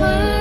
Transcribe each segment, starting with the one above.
啊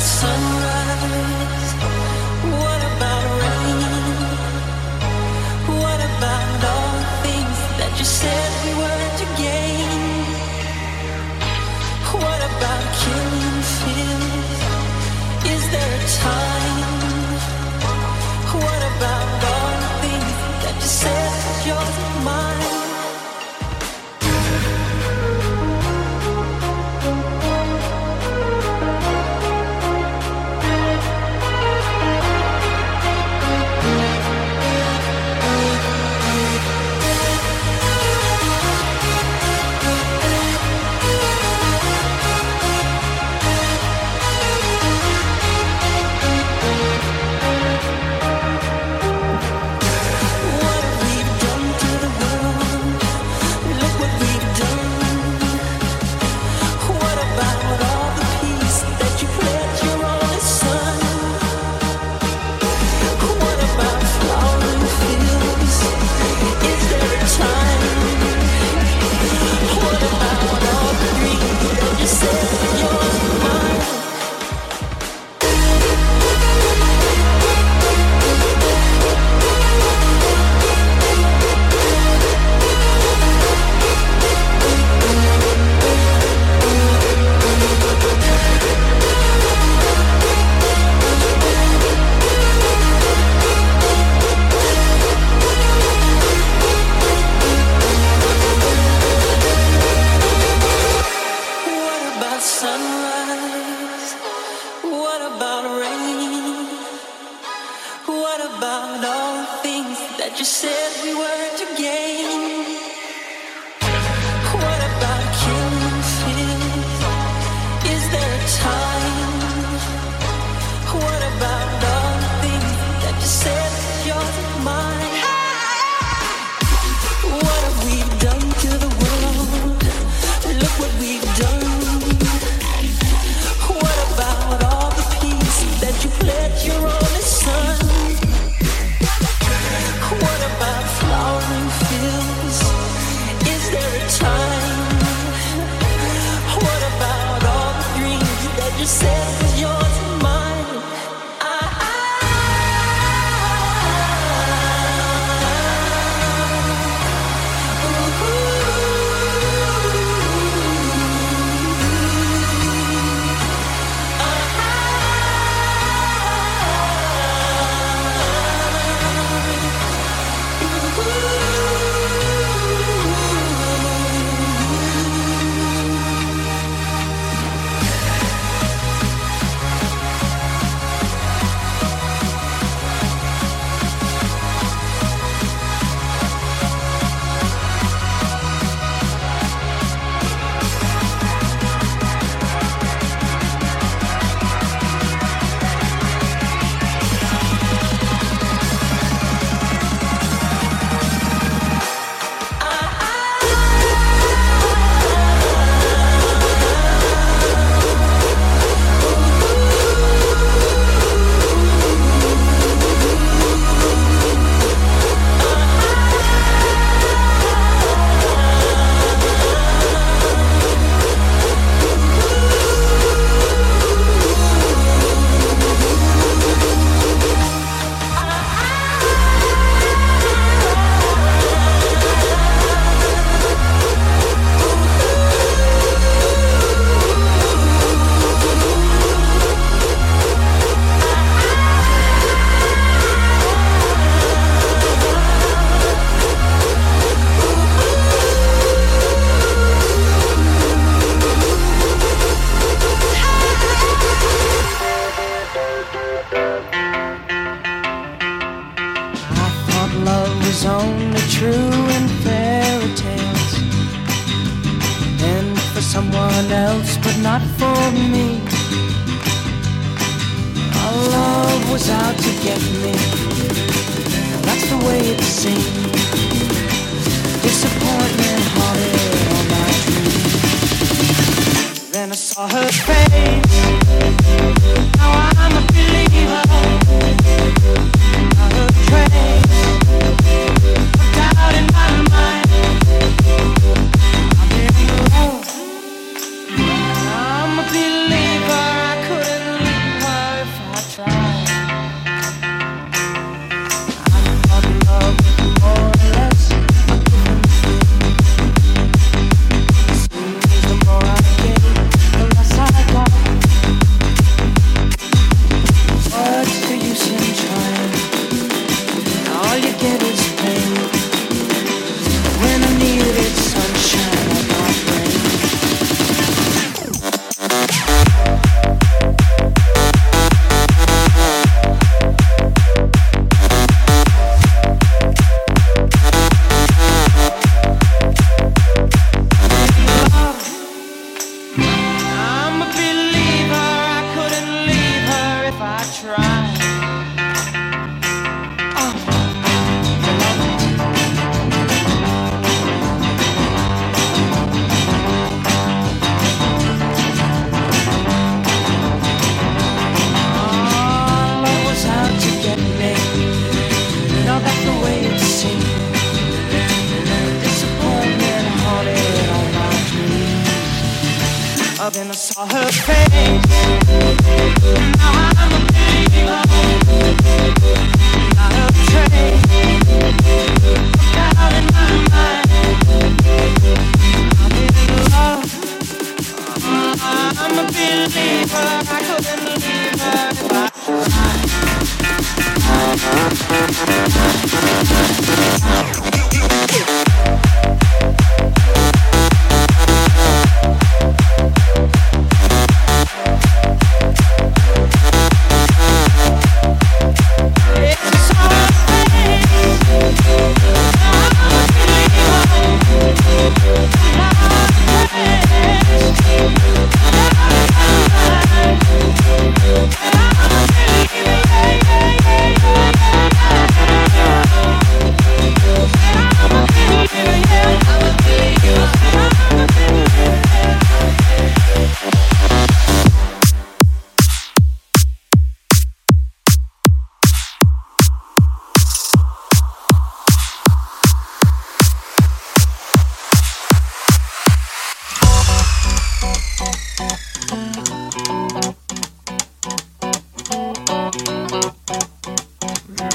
sunrise. about all the things that you said we were to gain.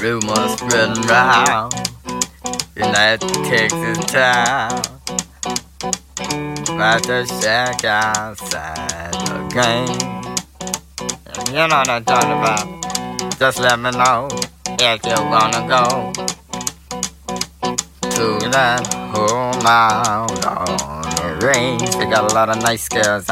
Rumors spreading round United Texas town. About to shack outside the game. You know what I'm talking about. Just let me know if you wanna go to that home out on the range. They got a lot of nice girls.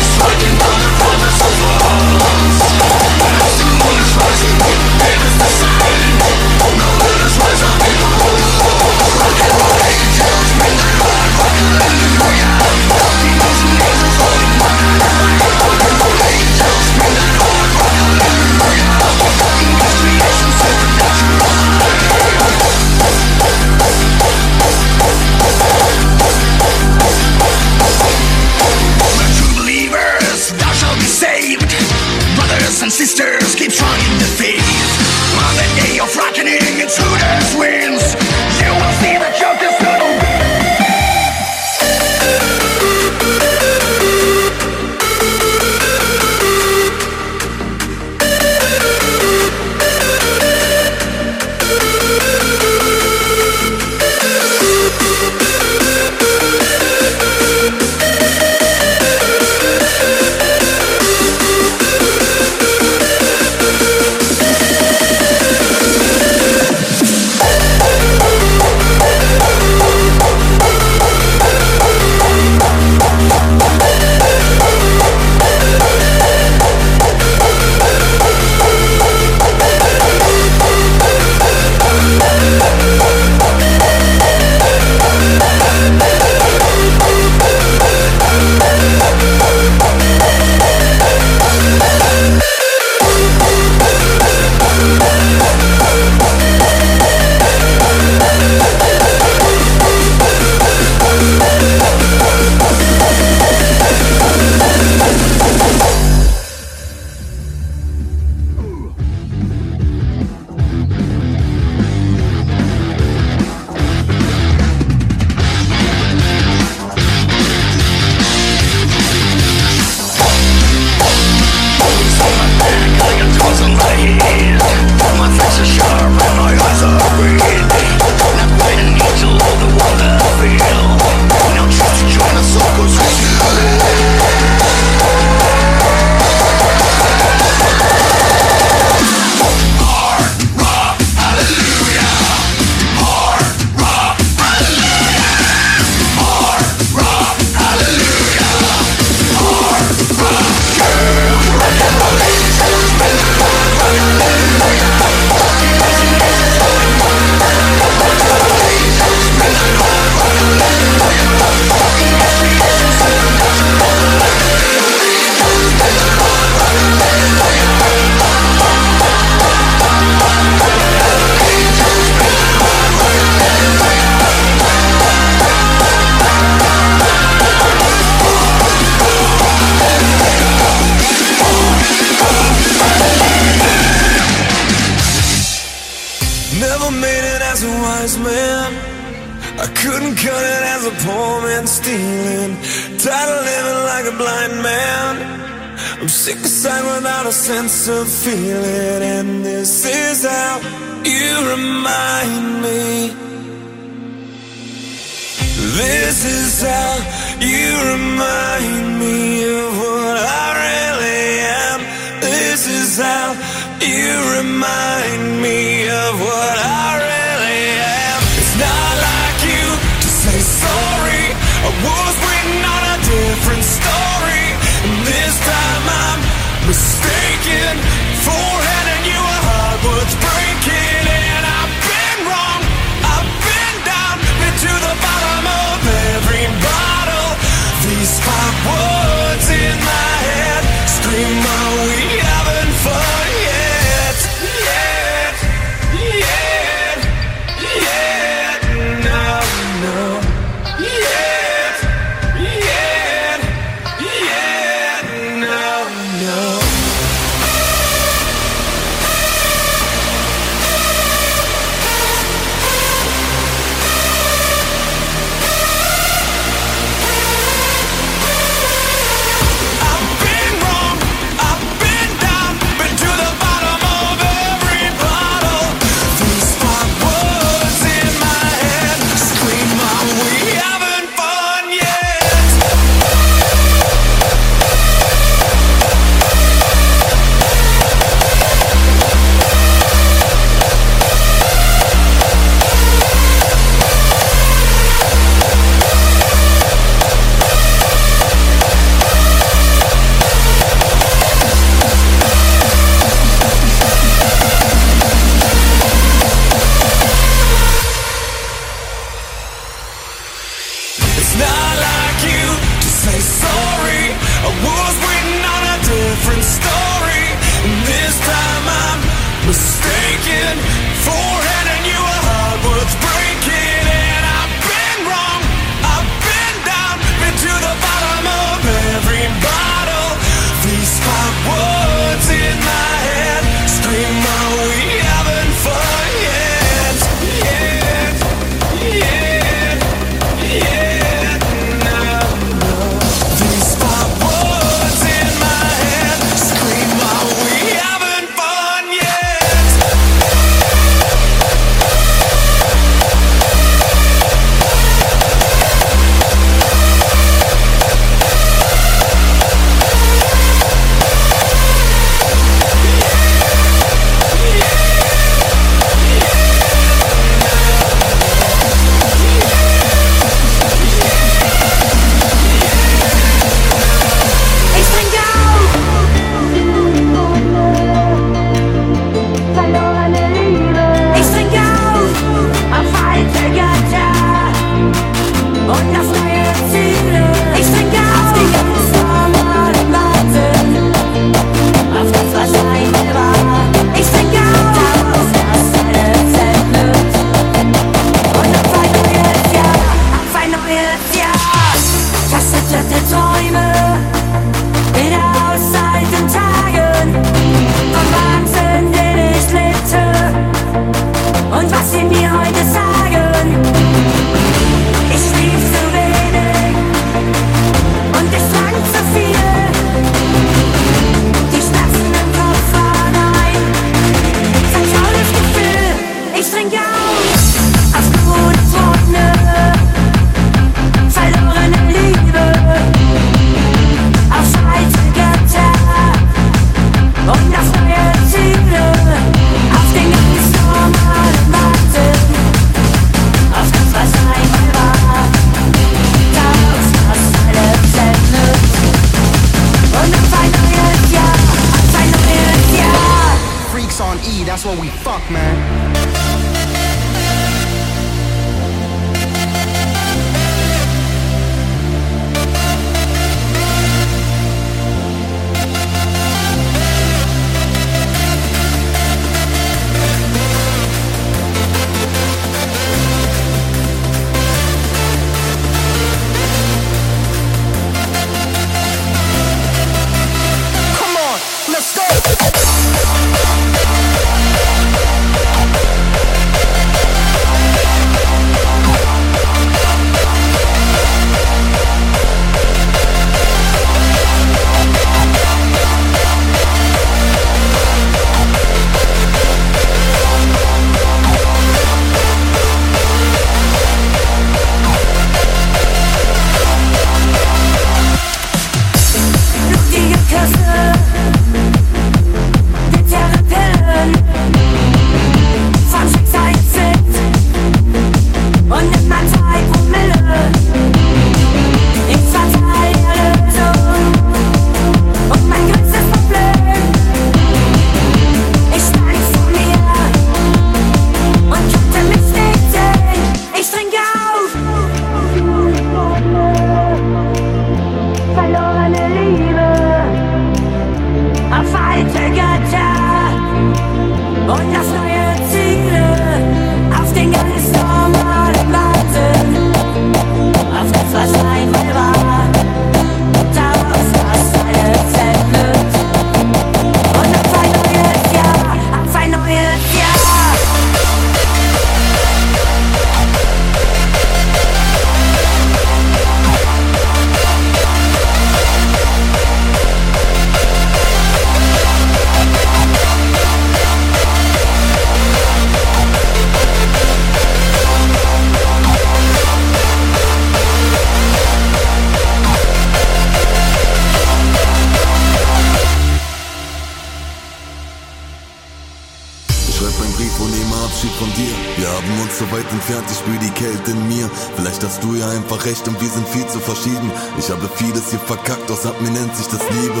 Brief und nehme Abschied von dir. Wir haben uns so weit entfernt, ich spür die Kälte in mir. Vielleicht hast du ja einfach recht und wir sind viel zu verschieden. Ich habe vieles hier verkackt, aus Abminenz sich das Liebe.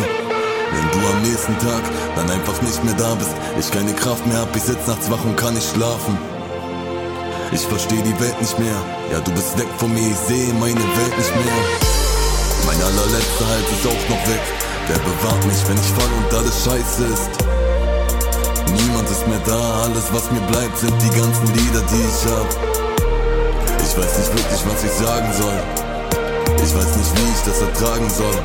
Wenn du am nächsten Tag dann einfach nicht mehr da bist, ich keine Kraft mehr hab, ich sitz nachts wach und kann nicht schlafen. Ich versteh die Welt nicht mehr, ja du bist weg von mir, ich sehe meine Welt nicht mehr. Mein allerletzter Halt ist auch noch weg, wer bewahrt mich, wenn ich fall und alles scheiße ist. Niemand ist mehr da, alles was mir bleibt sind die ganzen Lieder, die ich hab. Ich weiß nicht wirklich, was ich sagen soll. Ich weiß nicht, wie ich das ertragen soll.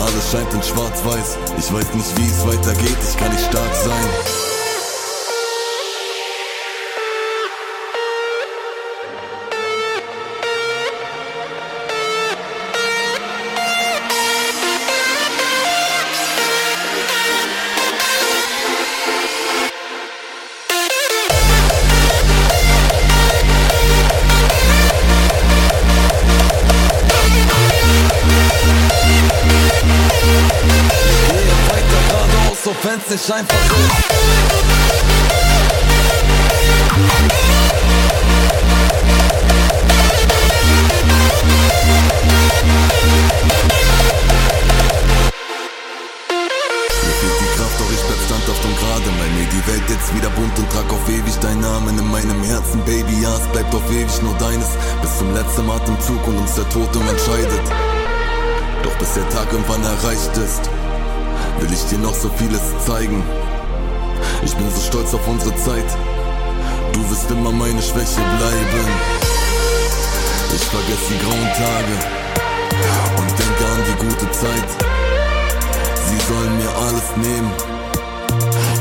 Alles scheint in schwarz-weiß. Ich weiß nicht, wie es weitergeht. Ich kann nicht stark sein. Mal mir die Welt jetzt wieder bunt und trag auf ewig deinen Namen in meinem Herzen, Baby. Ja, es bleibt auf ewig nur deines. Bis zum letzten Atemzug und uns der Tod entscheidet. Doch bis der Tag irgendwann erreicht ist, will ich dir noch so vieles zeigen. Ich bin so stolz auf unsere Zeit. Du wirst immer meine Schwäche bleiben. Ich vergesse die grauen Tage und denke an die gute Zeit. Sie sollen mir alles nehmen.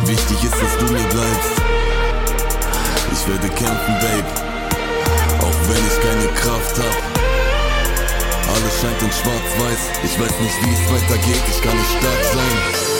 Wichtig ist, dass du mir bleibst. Ich werde kämpfen, Babe. Auch wenn ich keine Kraft hab. Alles scheint in schwarz-weiß. Ich weiß nicht, wie es weitergeht. Ich kann nicht stark sein.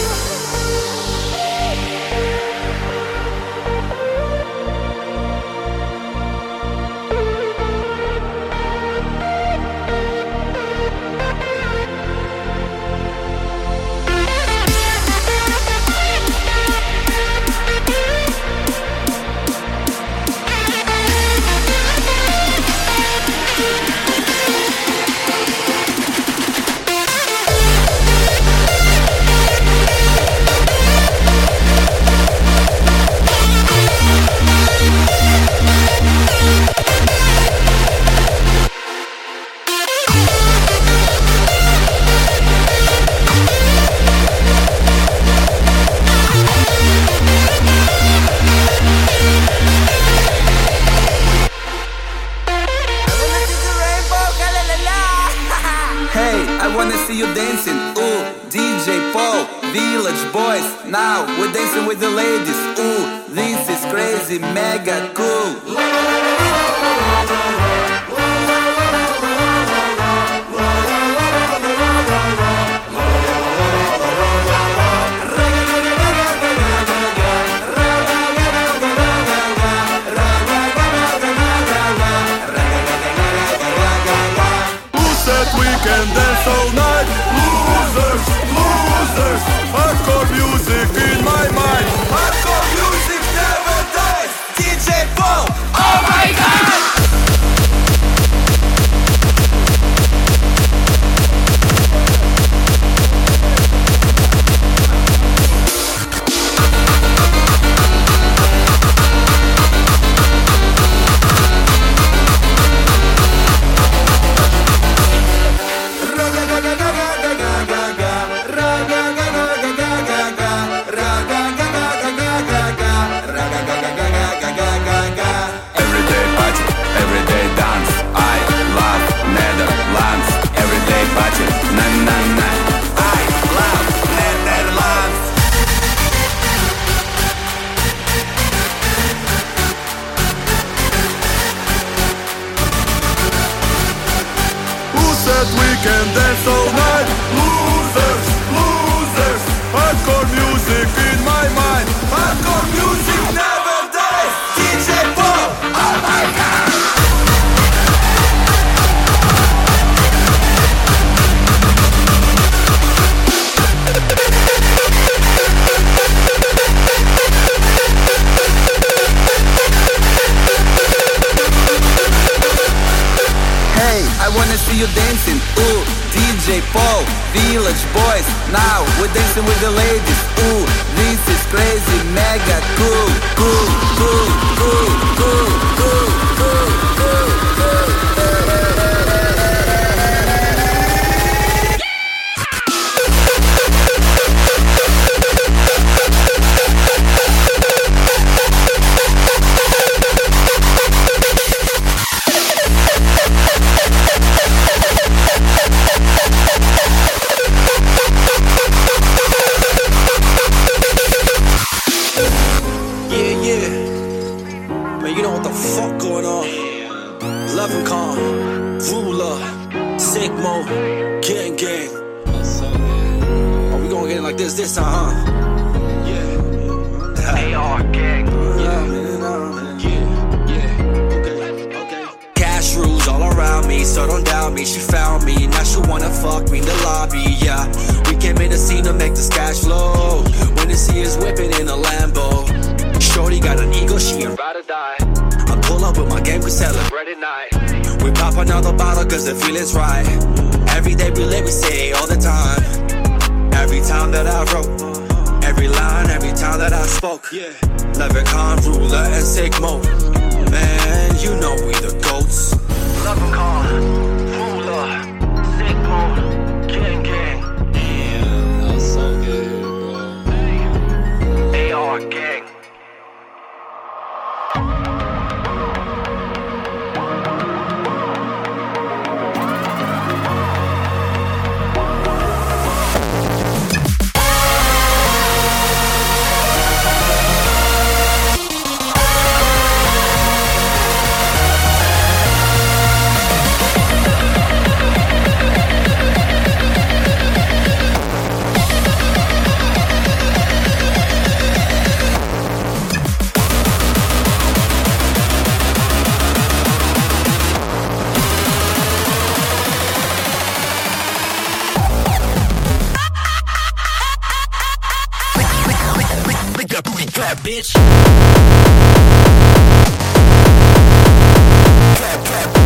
Cut, cut.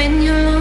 when you're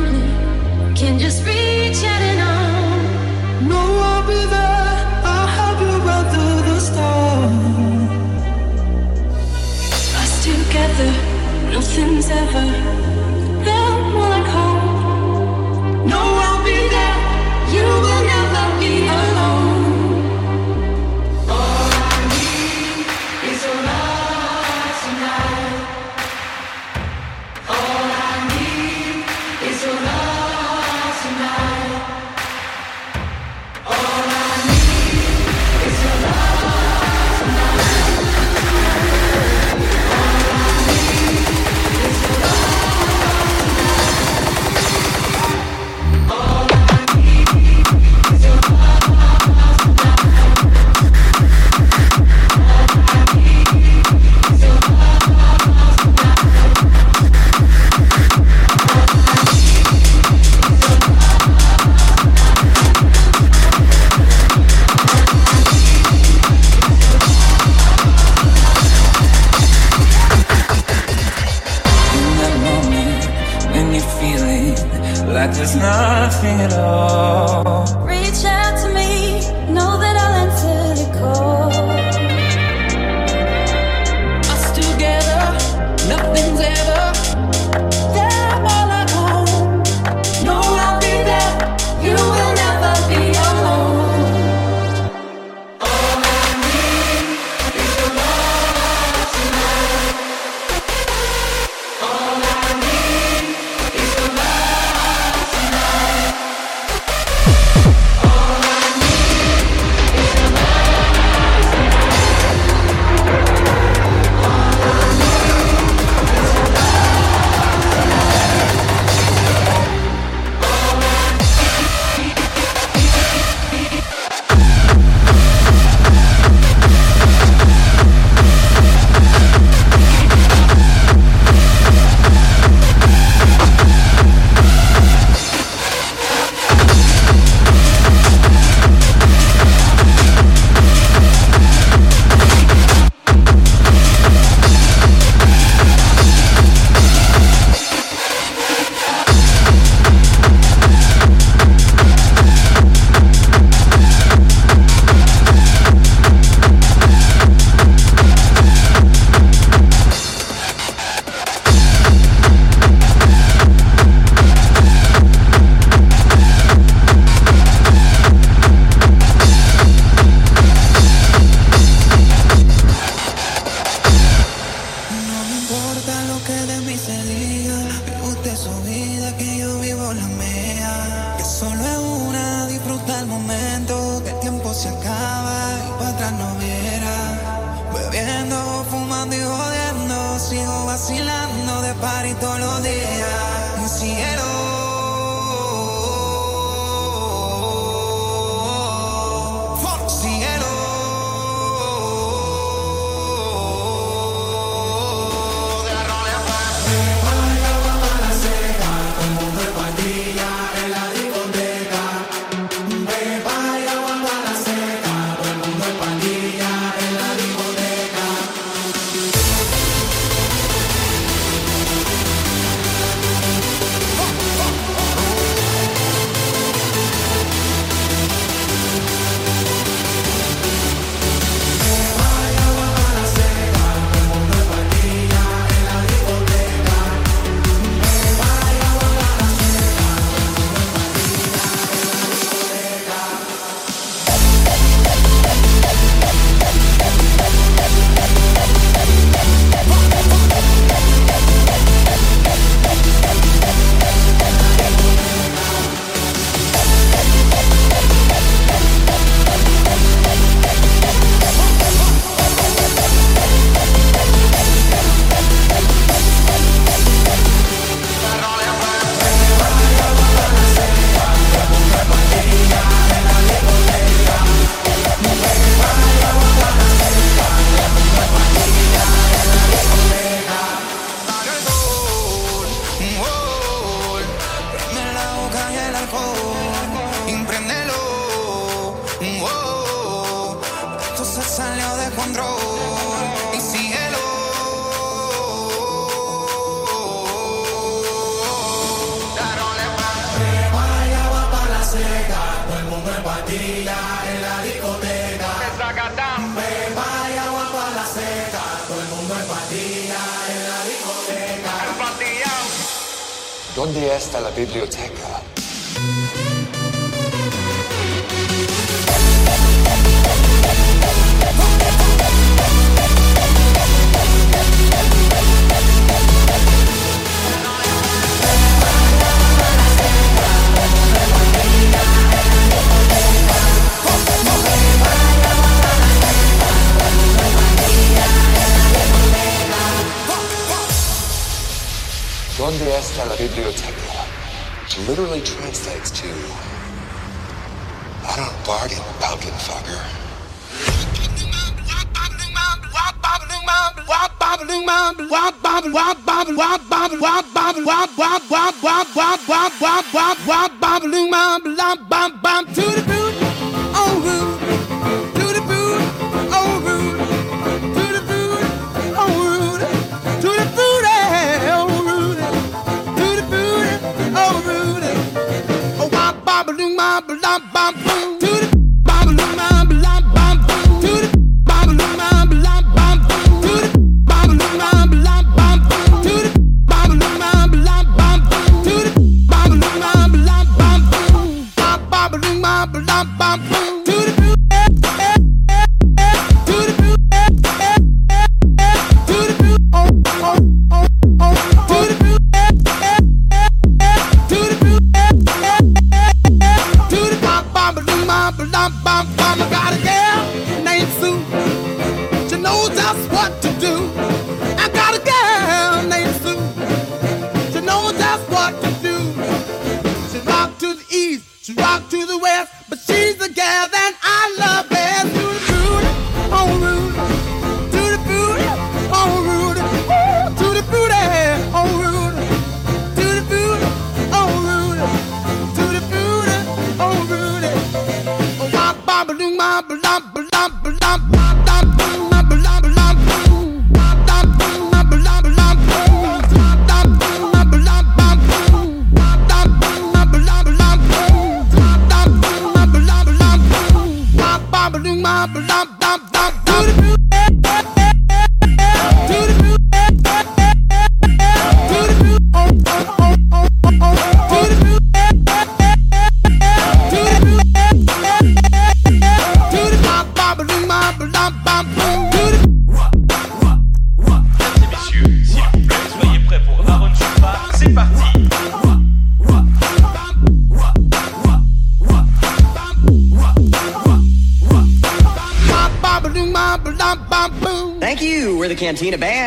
Donde está la biblioteca? Which literally translates to, I don't bargain, pumpkin fucker. To the boot, oh root. ba ba ba ba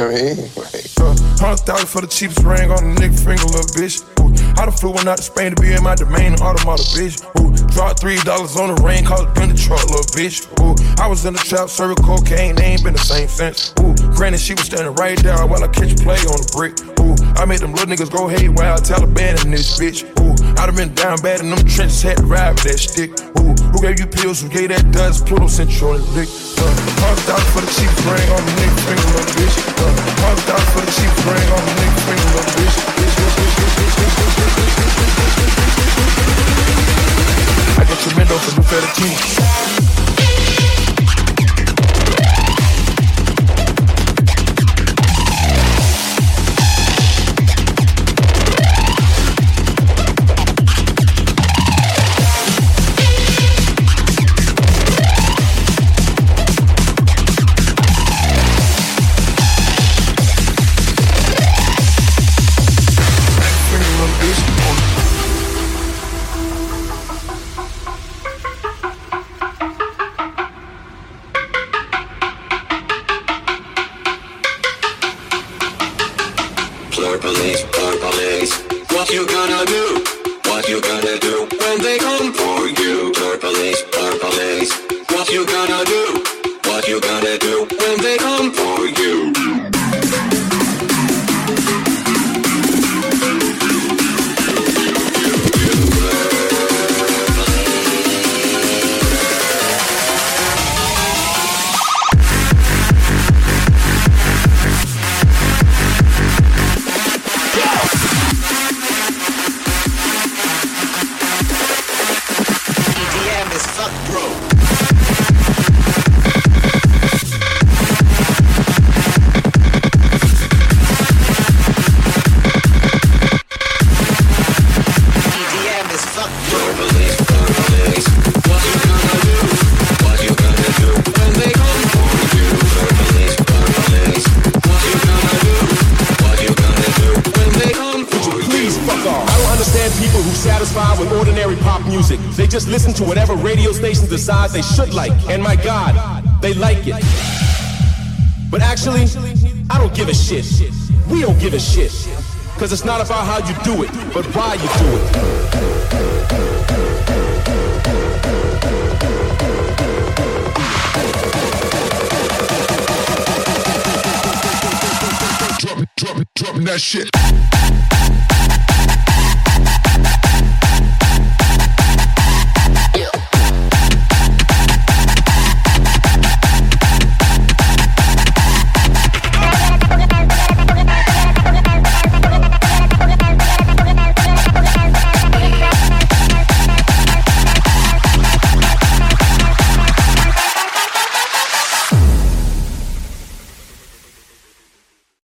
mean? Like, Hundred thousand for the cheapest ring on the nigga finger, little bitch. Ooh, I done flew one out to Spain to be in my domain, automata, bitch. Ooh, dropped three dollars on the ring, called it been the truck, little bitch. Ooh, I was in the trap, serving cocaine, they ain't been the same since. Ooh, granted, she was standing right there while I catch play on the brick. Ooh, I made them little niggas go haywire, Taliban in this bitch. I done been down bad in them trenches, had to ride with that stick. Ooh, who gave you pills? Who gave that dust? Pluto sent you on the lick. Uh, hundred thousand for the cheapest ring on the nigga finger, little bitch. Uh, hundred thousand for the cheapest ring on the nigga finger, little bitch. Bitch, bitch, bitch, bitch, bitch, bitch, bitch, bitch, bitch, bitch, bitch, bitch, bitch. I got tremendo for new fettuccine. Floor Project. Like. And my God, they like it. But actually, I don't give a shit. We don't give a shit. Cause it's not about how you do it, but why you do it. Dropping, dropping, dropping that shit.